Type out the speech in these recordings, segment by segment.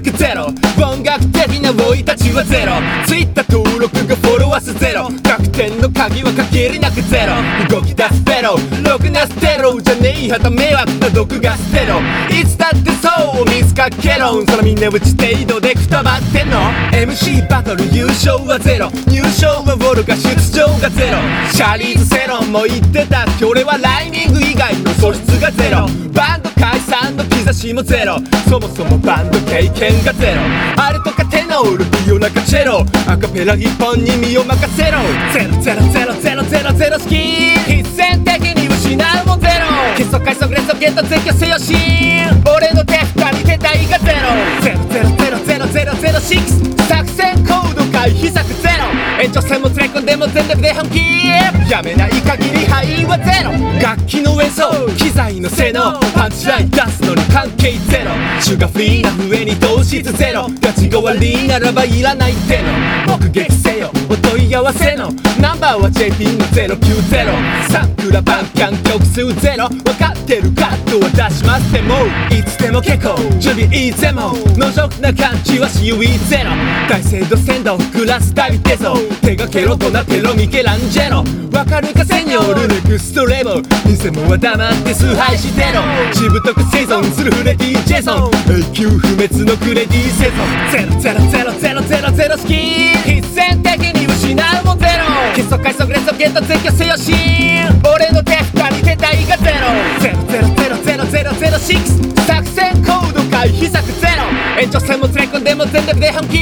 くゼロ。音楽的な生い立ちはゼロ。Twitter 登録がフォロワー数ゼロ。逆転の鍵は限りなくゼロ。動き出すゼロ。ろくなステロじゃねえはた迷惑な毒が捨てろいつだってそう見つかけろ。そのみんなうち程度でくたばってんの。MC バトル優勝はゼロ。入賞はウォルが出場がゼロ。シャリーズセロンも言ってた。俺はライミング以外の素質がゼロ。バンド解散の兆しもゼロ。そもそもバンド経験がゼロ。あれとかテノールビオナカチェロ。アカペラ一本に身を任せろ。ゼロゼロゼロゼロゼロゼロ好き必然的に失うもゼロ。結束快速連続ゲット絶叫せよし。俺の手二人手体がゼロ。ゼロゼロゼロゼロゼロゼロシックス。作戦コード回避策ゼロ。延長戦も連れ込んでも全力で本気。やめない限り範囲はゼロ。楽器の演奏。機材の性能。パンチライン出すのに。関係ゼロ。シュガフリーな上に糖質ゼロ。ガチが悪いならばいらないっての目撃せよ。お問い合わせの。ナンバーは JP の090サンクラバンキャン曲数ゼロ分かってるカットは出しますでもいつでも結構準備いいぜものぞくな感じはしゆいゼロ大聖堂鮮度グラスダビテゾ手がケロドナテロミケランジェロわかるかセニョールネクストレモ偽物は黙って崇拝してろ。しぶとく生存するフレディ・ジェイソン。永久不滅のクレディ・セゾン。ゼロゼロゼロゼロゼロゼロ好き必然的に失うもゼロ。結束快速連続ゲット絶叫せよし俺の手二人手体がゼロ。ゼロゼロゼロゼロゼロゼロシックス。作戦コード回避策ゼロ。延長戦も連れ込んでも全力で本気。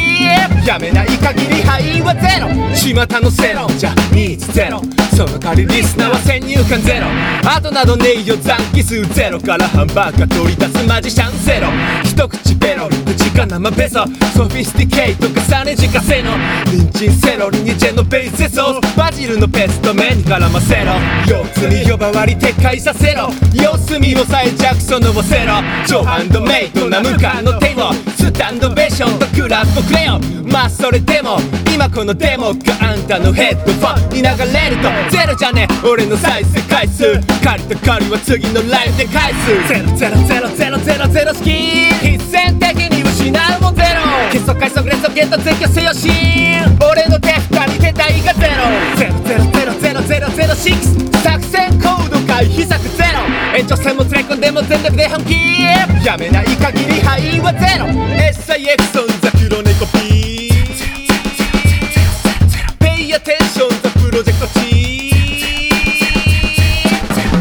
やめない限り範囲はゼロ。巷のセロ。じゃニーズゼロ。その代わりリスナーは先入観ゼロ。あとなどねえよ残機数ゼロからハンバーガー取り出すマジシャンゼロ。一口ペロリ口か生ペソ。ソフィスティケイト重ね自家製の。リンチンセロリにジェノベイゼソーバジルのペスト目に絡ませろ。腰痛に呼ばわり撤回させろ。様子見をさえジャクソンのせろ。超ハンドメイドな向かの手をスタンドベーションとクラップくれよまあそれでも今このデモがあんたのヘッドフォンに流れるとゼロじゃねえ俺の再生回数借りた借りは次のライブで返すゼロゼロゼロゼロゼロゼロ好き必然的に失うもゼロ結束快速連続ゲット絶叫せよし俺の手二人手体がゼロゼロゼロゼロゼロゼロシックス作戦コード回避策ゼロ延長戦もやめない限り範囲はゼロ。SIX オンザ黒猫 P Pay attention ザプロジェクトチー